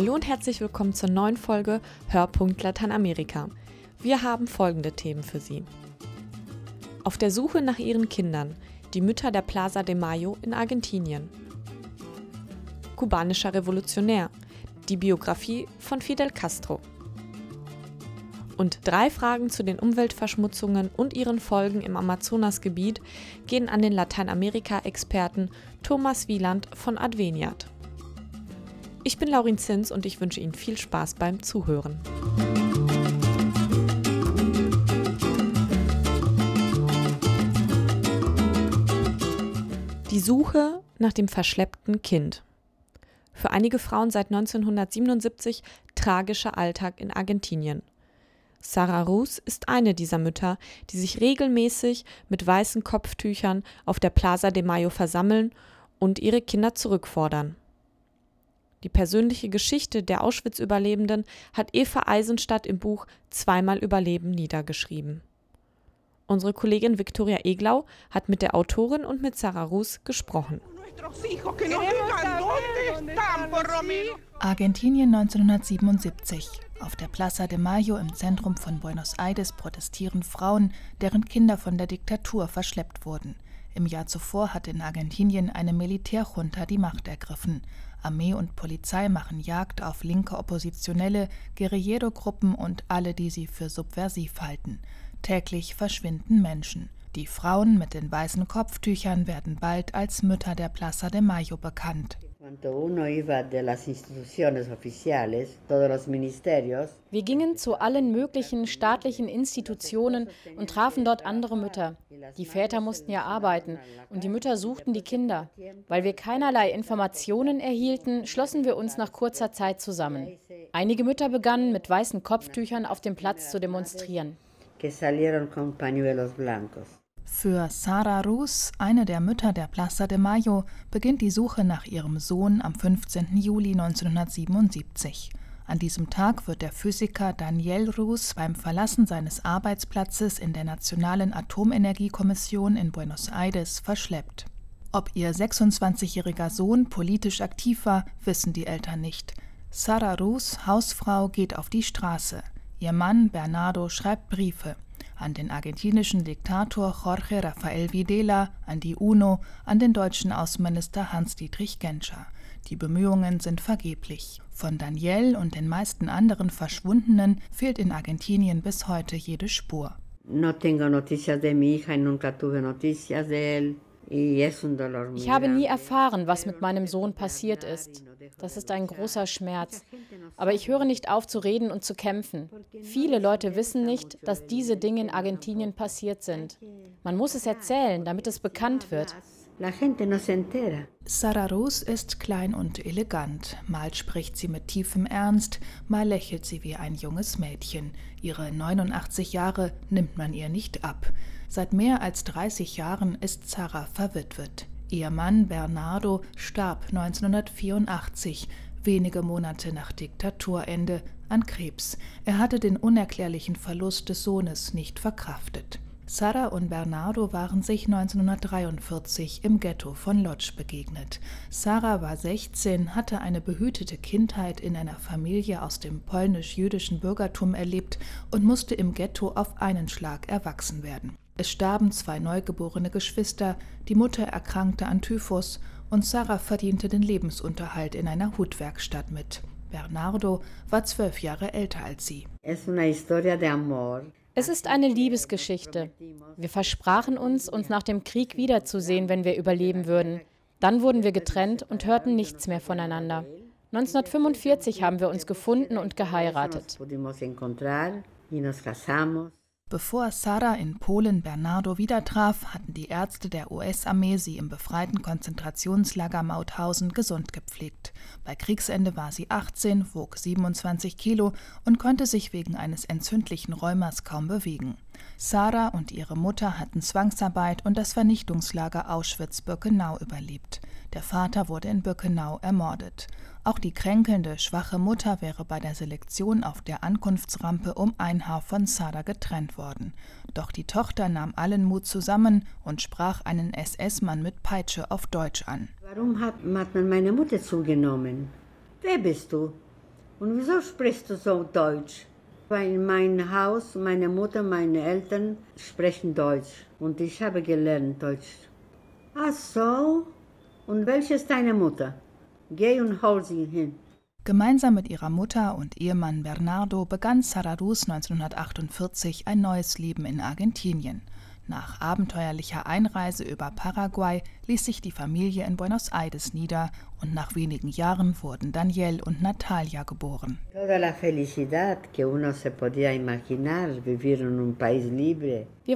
Hallo und herzlich willkommen zur neuen Folge Hörpunkt Lateinamerika. Wir haben folgende Themen für Sie. Auf der Suche nach ihren Kindern, die Mütter der Plaza de Mayo in Argentinien. Kubanischer Revolutionär, die Biografie von Fidel Castro. Und drei Fragen zu den Umweltverschmutzungen und ihren Folgen im Amazonasgebiet gehen an den Lateinamerika-Experten Thomas Wieland von Adveniat. Ich bin Laurin Zins und ich wünsche Ihnen viel Spaß beim Zuhören. Die Suche nach dem verschleppten Kind. Für einige Frauen seit 1977 tragischer Alltag in Argentinien. Sarah Rus ist eine dieser Mütter, die sich regelmäßig mit weißen Kopftüchern auf der Plaza de Mayo versammeln und ihre Kinder zurückfordern. Die persönliche Geschichte der Auschwitz-Überlebenden hat Eva Eisenstadt im Buch Zweimal Überleben niedergeschrieben. Unsere Kollegin Viktoria Eglau hat mit der Autorin und mit Sarah Rus gesprochen. Argentinien 1977. Auf der Plaza de Mayo im Zentrum von Buenos Aires protestieren Frauen, deren Kinder von der Diktatur verschleppt wurden. Im Jahr zuvor hatte in Argentinien eine Militärjunta die Macht ergriffen. Armee und Polizei machen Jagd auf linke Oppositionelle, Guerillero-Gruppen und alle, die sie für subversiv halten. Täglich verschwinden Menschen. Die Frauen mit den weißen Kopftüchern werden bald als Mütter der Plaza de Mayo bekannt. Wir gingen zu allen möglichen staatlichen Institutionen und trafen dort andere Mütter. Die Väter mussten ja arbeiten und die Mütter suchten die Kinder. Weil wir keinerlei Informationen erhielten, schlossen wir uns nach kurzer Zeit zusammen. Einige Mütter begannen mit weißen Kopftüchern auf dem Platz zu demonstrieren. Für Sara Rus, eine der Mütter der Plaza de Mayo, beginnt die Suche nach ihrem Sohn am 15. Juli 1977. An diesem Tag wird der Physiker Daniel Rus beim Verlassen seines Arbeitsplatzes in der Nationalen Atomenergiekommission in Buenos Aires verschleppt. Ob ihr 26-jähriger Sohn politisch aktiv war, wissen die Eltern nicht. Sara Rus, Hausfrau, geht auf die Straße. Ihr Mann Bernardo schreibt Briefe an den argentinischen Diktator Jorge Rafael Videla, an die UNO, an den deutschen Außenminister Hans-Dietrich Genscher. Die Bemühungen sind vergeblich. Von Daniel und den meisten anderen Verschwundenen fehlt in Argentinien bis heute jede Spur. No tengo noticias de mi hija y nunca tuve noticias de él. Ich habe nie erfahren, was mit meinem Sohn passiert ist. Das ist ein großer Schmerz. Aber ich höre nicht auf zu reden und zu kämpfen. Viele Leute wissen nicht, dass diese Dinge in Argentinien passiert sind. Man muss es erzählen, damit es bekannt wird. Sarah Rose ist klein und elegant. Mal spricht sie mit tiefem Ernst, mal lächelt sie wie ein junges Mädchen. Ihre 89 Jahre nimmt man ihr nicht ab. Seit mehr als 30 Jahren ist Sarah verwitwet. Ihr Mann Bernardo starb 1984, wenige Monate nach Diktaturende, an Krebs. Er hatte den unerklärlichen Verlust des Sohnes nicht verkraftet. Sarah und Bernardo waren sich 1943 im Ghetto von Lodz begegnet. Sarah war 16, hatte eine behütete Kindheit in einer Familie aus dem polnisch-jüdischen Bürgertum erlebt und musste im Ghetto auf einen Schlag erwachsen werden. Es starben zwei neugeborene Geschwister, die Mutter erkrankte an Typhus und Sarah verdiente den Lebensunterhalt in einer Hutwerkstatt mit. Bernardo war zwölf Jahre älter als sie. Es es ist eine Liebesgeschichte. Wir versprachen uns, uns nach dem Krieg wiederzusehen, wenn wir überleben würden. Dann wurden wir getrennt und hörten nichts mehr voneinander. 1945 haben wir uns gefunden und geheiratet. Bevor Sarah in Polen Bernardo wieder traf, hatten die Ärzte der US-Armee sie im befreiten Konzentrationslager Mauthausen gesund gepflegt. Bei Kriegsende war sie 18, wog 27 Kilo und konnte sich wegen eines entzündlichen Rheumas kaum bewegen. Sarah und ihre Mutter hatten Zwangsarbeit und das Vernichtungslager Auschwitz-Birkenau überlebt. Der Vater wurde in Birkenau ermordet. Auch die kränkelnde, schwache Mutter wäre bei der Selektion auf der Ankunftsrampe um ein Haar von Sada getrennt worden. Doch die Tochter nahm allen Mut zusammen und sprach einen SS-Mann mit Peitsche auf Deutsch an. Warum hat man meine Mutter zugenommen? Wer bist du? Und wieso sprichst du so Deutsch? Weil in meinem Haus, meine Mutter, meine Eltern sprechen Deutsch. Und ich habe gelernt Deutsch. Ach so. Und welche ist deine Mutter? Geh und hol sie hin. Gemeinsam mit ihrer Mutter und Ehemann Bernardo begann Sararus 1948 ein neues Leben in Argentinien. Nach abenteuerlicher Einreise über Paraguay ließ sich die Familie in Buenos Aires nieder und nach wenigen Jahren wurden Daniel und Natalia geboren. Wir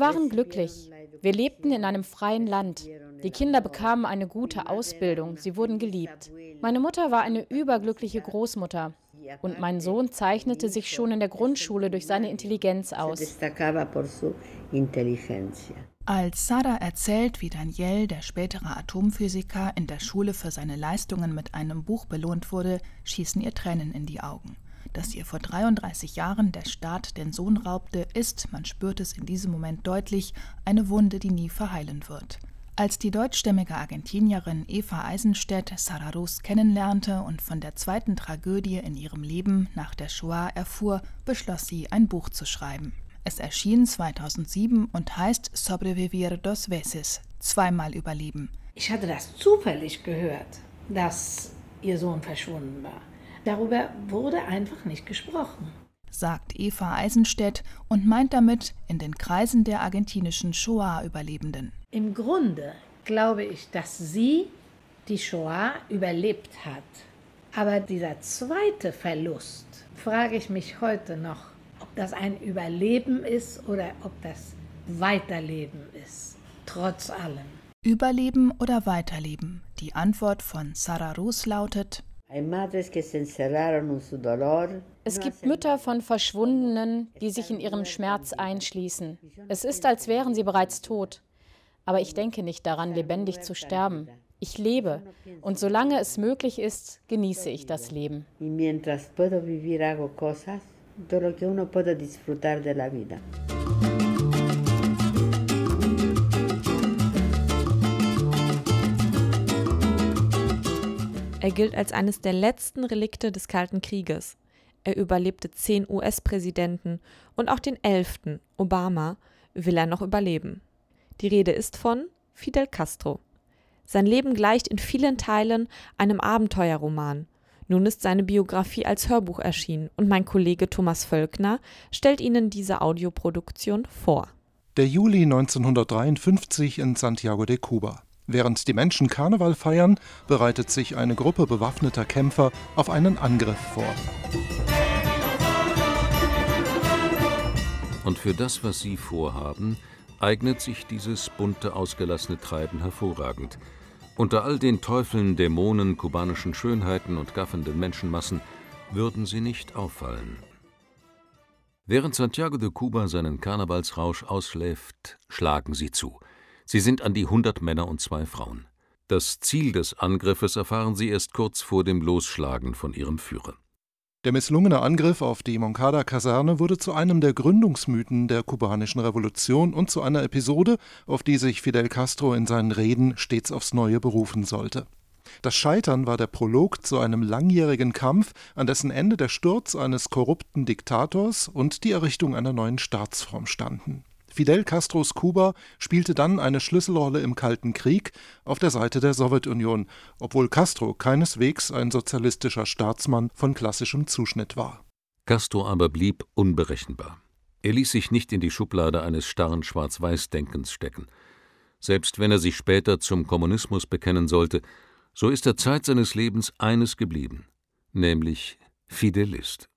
waren glücklich. Wir lebten in einem freien Land. Die Kinder bekamen eine gute Ausbildung, sie wurden geliebt. Meine Mutter war eine überglückliche Großmutter. Und mein Sohn zeichnete sich schon in der Grundschule durch seine Intelligenz aus. Als Sada erzählt, wie Daniel, der spätere Atomphysiker, in der Schule für seine Leistungen mit einem Buch belohnt wurde, schießen ihr Tränen in die Augen. Dass ihr vor 33 Jahren der Staat den Sohn raubte, ist, man spürt es in diesem Moment deutlich, eine Wunde, die nie verheilen wird. Als die deutschstämmige Argentinierin Eva Eisenstedt Sararus kennenlernte und von der zweiten Tragödie in ihrem Leben nach der Shoah erfuhr, beschloss sie, ein Buch zu schreiben. Es erschien 2007 und heißt Sobrevivir dos veces, zweimal überleben. Ich hatte das zufällig gehört, dass ihr Sohn verschwunden war. Darüber wurde einfach nicht gesprochen sagt Eva Eisenstedt und meint damit in den Kreisen der argentinischen Shoah-Überlebenden. Im Grunde glaube ich, dass sie die Shoah überlebt hat. Aber dieser zweite Verlust, frage ich mich heute noch, ob das ein Überleben ist oder ob das Weiterleben ist, trotz allem. Überleben oder Weiterleben? Die Antwort von Sarah Rus lautet es gibt Mütter von Verschwundenen, die sich in ihrem Schmerz einschließen. Es ist, als wären sie bereits tot. Aber ich denke nicht daran, lebendig zu sterben. Ich lebe und solange es möglich ist, genieße ich das Leben. Er gilt als eines der letzten Relikte des Kalten Krieges. Er überlebte zehn US-Präsidenten und auch den elften, Obama, will er noch überleben. Die Rede ist von Fidel Castro. Sein Leben gleicht in vielen Teilen einem Abenteuerroman. Nun ist seine Biografie als Hörbuch erschienen und mein Kollege Thomas Völkner stellt Ihnen diese Audioproduktion vor. Der Juli 1953 in Santiago de Cuba. Während die Menschen Karneval feiern, bereitet sich eine Gruppe bewaffneter Kämpfer auf einen Angriff vor. Und für das, was sie vorhaben, eignet sich dieses bunte, ausgelassene Treiben hervorragend. Unter all den Teufeln, Dämonen, kubanischen Schönheiten und gaffenden Menschenmassen würden sie nicht auffallen. Während Santiago de Cuba seinen Karnevalsrausch ausschläft, schlagen sie zu – Sie sind an die hundert Männer und zwei Frauen. Das Ziel des Angriffes erfahren sie erst kurz vor dem Losschlagen von ihrem Führer. Der misslungene Angriff auf die Moncada-Kaserne wurde zu einem der Gründungsmythen der kubanischen Revolution und zu einer Episode, auf die sich Fidel Castro in seinen Reden stets aufs Neue berufen sollte. Das Scheitern war der Prolog zu einem langjährigen Kampf, an dessen Ende der Sturz eines korrupten Diktators und die Errichtung einer neuen Staatsform standen. Fidel Castros Kuba spielte dann eine Schlüsselrolle im Kalten Krieg auf der Seite der Sowjetunion, obwohl Castro keineswegs ein sozialistischer Staatsmann von klassischem Zuschnitt war. Castro aber blieb unberechenbar. Er ließ sich nicht in die Schublade eines starren Schwarz-Weiß-Denkens stecken. Selbst wenn er sich später zum Kommunismus bekennen sollte, so ist der Zeit seines Lebens eines geblieben, nämlich Fidelist.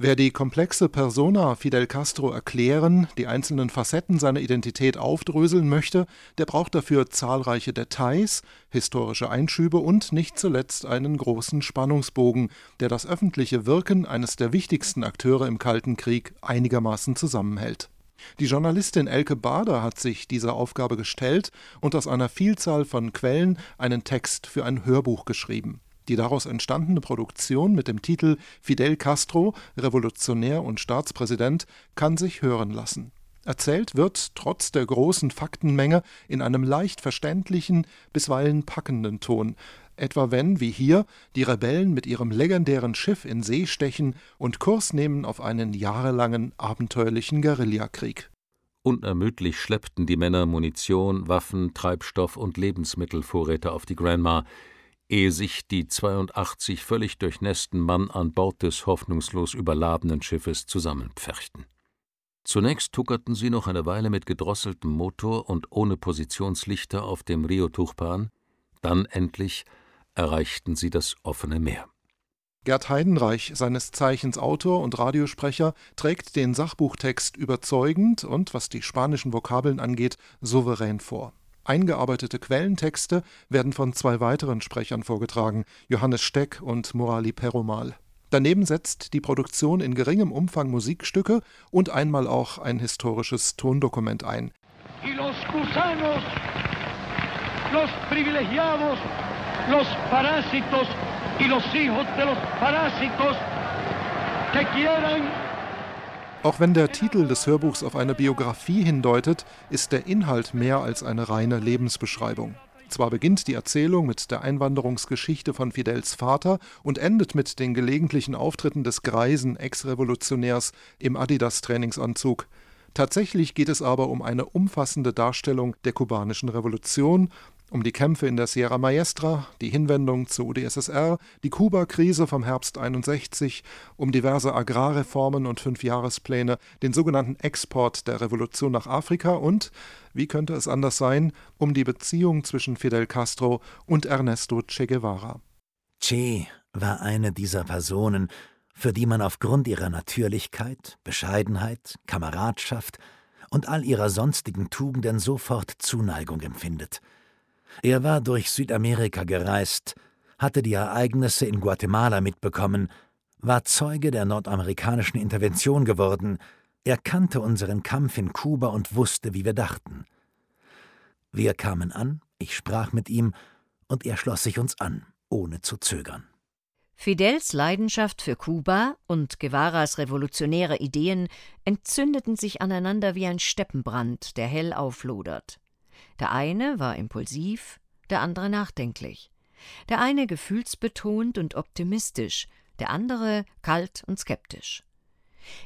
Wer die komplexe Persona Fidel Castro erklären, die einzelnen Facetten seiner Identität aufdröseln möchte, der braucht dafür zahlreiche Details, historische Einschübe und nicht zuletzt einen großen Spannungsbogen, der das öffentliche Wirken eines der wichtigsten Akteure im Kalten Krieg einigermaßen zusammenhält. Die Journalistin Elke Bader hat sich dieser Aufgabe gestellt und aus einer Vielzahl von Quellen einen Text für ein Hörbuch geschrieben. Die daraus entstandene Produktion mit dem Titel Fidel Castro, Revolutionär und Staatspräsident kann sich hören lassen. Erzählt wird trotz der großen Faktenmenge in einem leicht verständlichen, bisweilen packenden Ton. Etwa wenn, wie hier, die Rebellen mit ihrem legendären Schiff in See stechen und Kurs nehmen auf einen jahrelangen abenteuerlichen Guerillakrieg. Unermüdlich schleppten die Männer Munition, Waffen, Treibstoff und Lebensmittelvorräte auf die Grandma, ehe sich die 82 völlig durchnässten Mann an Bord des hoffnungslos überladenen Schiffes zusammenpferchten. Zunächst tuckerten sie noch eine Weile mit gedrosseltem Motor und ohne Positionslichter auf dem Rio Tuchpan, dann endlich erreichten sie das offene Meer. Gerd Heidenreich, seines Zeichens Autor und Radiosprecher, trägt den Sachbuchtext überzeugend und, was die spanischen Vokabeln angeht, souverän vor. Eingearbeitete Quellentexte werden von zwei weiteren Sprechern vorgetragen, Johannes Steck und Morali Perumal. Daneben setzt die Produktion in geringem Umfang Musikstücke und einmal auch ein historisches Tondokument ein. Y los gusanos, los privilegiados, los parásitos y los hijos de los parásitos que quieran auch wenn der Titel des Hörbuchs auf eine Biografie hindeutet, ist der Inhalt mehr als eine reine Lebensbeschreibung. Zwar beginnt die Erzählung mit der Einwanderungsgeschichte von Fidels Vater und endet mit den gelegentlichen Auftritten des greisen Ex-Revolutionärs im Adidas-Trainingsanzug. Tatsächlich geht es aber um eine umfassende Darstellung der kubanischen Revolution um die Kämpfe in der Sierra Maestra, die Hinwendung zur UdSSR, die Kuba-Krise vom Herbst 61, um diverse Agrarreformen und Fünfjahrespläne, den sogenannten Export der Revolution nach Afrika und, wie könnte es anders sein, um die Beziehung zwischen Fidel Castro und Ernesto Che Guevara. Che war eine dieser Personen, für die man aufgrund ihrer Natürlichkeit, Bescheidenheit, Kameradschaft und all ihrer sonstigen Tugenden sofort Zuneigung empfindet – er war durch Südamerika gereist, hatte die Ereignisse in Guatemala mitbekommen, war Zeuge der nordamerikanischen Intervention geworden, er kannte unseren Kampf in Kuba und wusste, wie wir dachten. Wir kamen an, ich sprach mit ihm, und er schloss sich uns an, ohne zu zögern. Fidels Leidenschaft für Kuba und Guevaras revolutionäre Ideen entzündeten sich aneinander wie ein Steppenbrand, der hell auflodert. Der eine war impulsiv, der andere nachdenklich. Der eine gefühlsbetont und optimistisch, der andere kalt und skeptisch.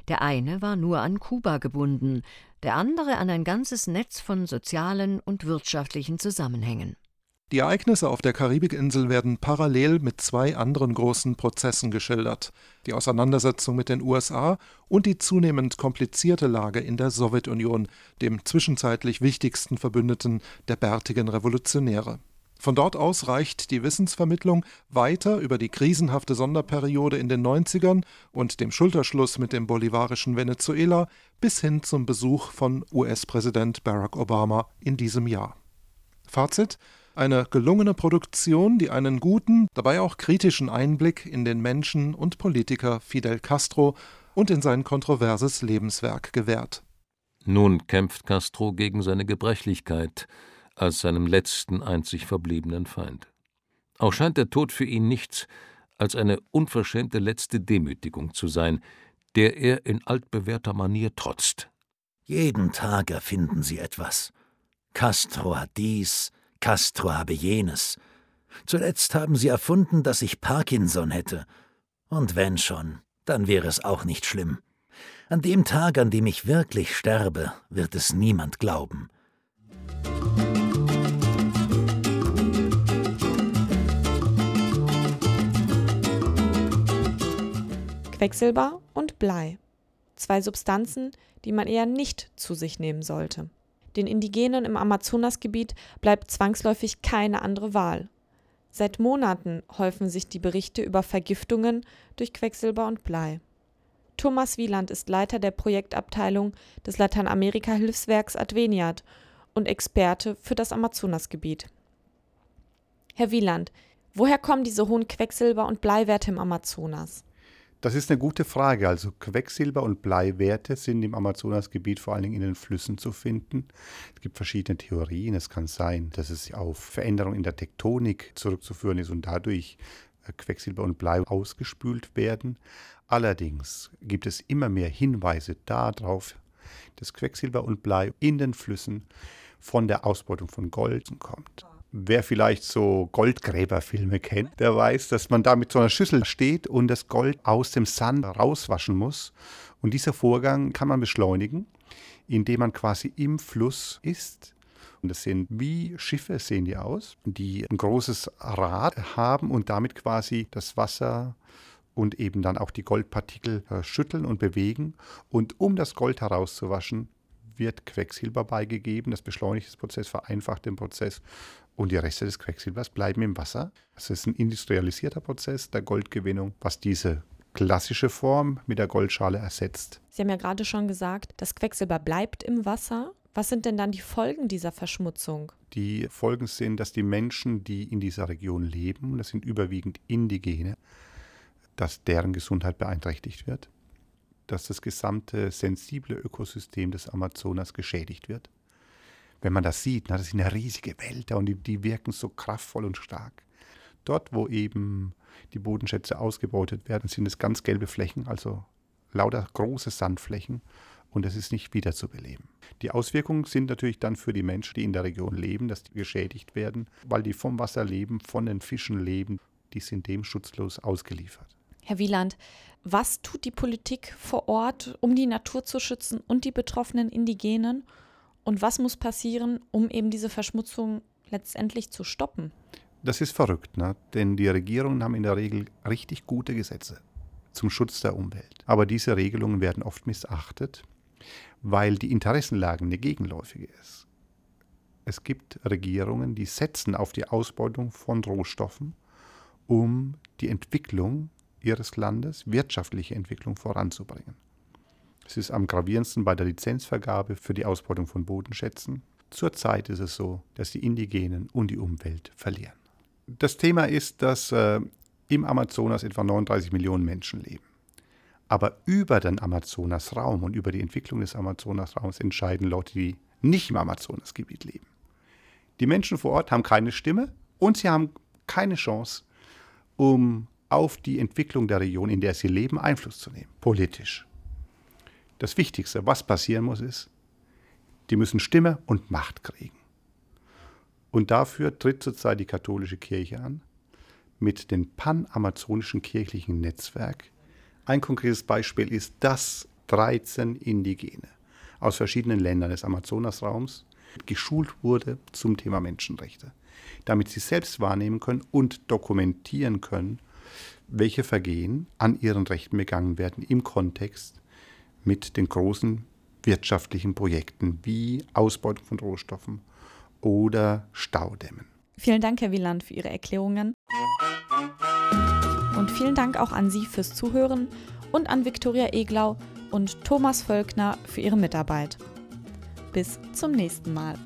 Der eine war nur an Kuba gebunden, der andere an ein ganzes Netz von sozialen und wirtschaftlichen Zusammenhängen. Die Ereignisse auf der Karibikinsel werden parallel mit zwei anderen großen Prozessen geschildert: die Auseinandersetzung mit den USA und die zunehmend komplizierte Lage in der Sowjetunion, dem zwischenzeitlich wichtigsten Verbündeten der bärtigen Revolutionäre. Von dort aus reicht die Wissensvermittlung weiter über die krisenhafte Sonderperiode in den 90ern und dem Schulterschluss mit dem bolivarischen Venezuela bis hin zum Besuch von US-Präsident Barack Obama in diesem Jahr. Fazit eine gelungene Produktion, die einen guten, dabei auch kritischen Einblick in den Menschen und Politiker Fidel Castro und in sein kontroverses Lebenswerk gewährt. Nun kämpft Castro gegen seine Gebrechlichkeit als seinem letzten einzig verbliebenen Feind. Auch scheint der Tod für ihn nichts als eine unverschämte letzte Demütigung zu sein, der er in altbewährter Manier trotzt. Jeden Tag erfinden sie etwas. Castro hat dies, Castro habe jenes. Zuletzt haben sie erfunden, dass ich Parkinson hätte. Und wenn schon, dann wäre es auch nicht schlimm. An dem Tag, an dem ich wirklich sterbe, wird es niemand glauben. Quecksilber und Blei. Zwei Substanzen, die man eher nicht zu sich nehmen sollte. Den Indigenen im Amazonasgebiet bleibt zwangsläufig keine andere Wahl. Seit Monaten häufen sich die Berichte über Vergiftungen durch Quecksilber und Blei. Thomas Wieland ist Leiter der Projektabteilung des Lateinamerika-Hilfswerks Adveniat und Experte für das Amazonasgebiet. Herr Wieland, woher kommen diese hohen Quecksilber- und Bleiwerte im Amazonas? Das ist eine gute Frage. Also Quecksilber- und Bleiwerte sind im Amazonasgebiet vor allen Dingen in den Flüssen zu finden. Es gibt verschiedene Theorien. Es kann sein, dass es auf Veränderungen in der Tektonik zurückzuführen ist und dadurch äh, Quecksilber und Blei ausgespült werden. Allerdings gibt es immer mehr Hinweise darauf, dass Quecksilber und Blei in den Flüssen von der Ausbeutung von Gold kommt. Wer vielleicht so Goldgräberfilme kennt, der weiß, dass man da mit so einer Schüssel steht und das Gold aus dem Sand rauswaschen muss. Und dieser Vorgang kann man beschleunigen, indem man quasi im Fluss ist. Und das sind wie Schiffe, sehen die aus, die ein großes Rad haben und damit quasi das Wasser und eben dann auch die Goldpartikel äh, schütteln und bewegen. Und um das Gold herauszuwaschen, wird Quecksilber beigegeben. Das beschleunigt den Prozess, vereinfacht den Prozess und die Reste des Quecksilbers bleiben im Wasser. Das ist ein industrialisierter Prozess der Goldgewinnung, was diese klassische Form mit der Goldschale ersetzt. Sie haben ja gerade schon gesagt, das Quecksilber bleibt im Wasser. Was sind denn dann die Folgen dieser Verschmutzung? Die Folgen sind, dass die Menschen, die in dieser Region leben, das sind überwiegend Indigene, dass deren Gesundheit beeinträchtigt wird, dass das gesamte sensible Ökosystem des Amazonas geschädigt wird wenn man das sieht, na, das sind ja riesige Wälder und die, die wirken so kraftvoll und stark. Dort, wo eben die Bodenschätze ausgebeutet werden, sind es ganz gelbe Flächen, also lauter große Sandflächen und es ist nicht wiederzubeleben. Die Auswirkungen sind natürlich dann für die Menschen, die in der Region leben, dass die geschädigt werden, weil die vom Wasser leben, von den Fischen leben, die sind dem schutzlos ausgeliefert. Herr Wieland, was tut die Politik vor Ort, um die Natur zu schützen und die betroffenen Indigenen? Und was muss passieren, um eben diese Verschmutzung letztendlich zu stoppen? Das ist verrückt, ne? denn die Regierungen haben in der Regel richtig gute Gesetze zum Schutz der Umwelt. Aber diese Regelungen werden oft missachtet, weil die Interessenlage eine gegenläufige ist. Es gibt Regierungen, die setzen auf die Ausbeutung von Rohstoffen, um die Entwicklung ihres Landes, wirtschaftliche Entwicklung voranzubringen. Es ist am gravierendsten bei der Lizenzvergabe für die Ausbeutung von Bodenschätzen. Zurzeit ist es so, dass die Indigenen und die Umwelt verlieren. Das Thema ist, dass äh, im Amazonas etwa 39 Millionen Menschen leben. Aber über den Amazonasraum und über die Entwicklung des Amazonasraums entscheiden Leute, die nicht im Amazonasgebiet leben. Die Menschen vor Ort haben keine Stimme und sie haben keine Chance, um auf die Entwicklung der Region, in der sie leben, Einfluss zu nehmen, politisch. Das Wichtigste, was passieren muss, ist, die müssen Stimme und Macht kriegen. Und dafür tritt zurzeit die katholische Kirche an mit dem panamazonischen kirchlichen Netzwerk. Ein konkretes Beispiel ist, dass 13 Indigene aus verschiedenen Ländern des Amazonasraums geschult wurde zum Thema Menschenrechte, damit sie selbst wahrnehmen können und dokumentieren können, welche Vergehen an ihren Rechten begangen werden im Kontext mit den großen wirtschaftlichen Projekten wie Ausbeutung von Rohstoffen oder Staudämmen. Vielen Dank, Herr Wieland, für Ihre Erklärungen. Und vielen Dank auch an Sie fürs Zuhören und an Viktoria Eglau und Thomas Völkner für ihre Mitarbeit. Bis zum nächsten Mal.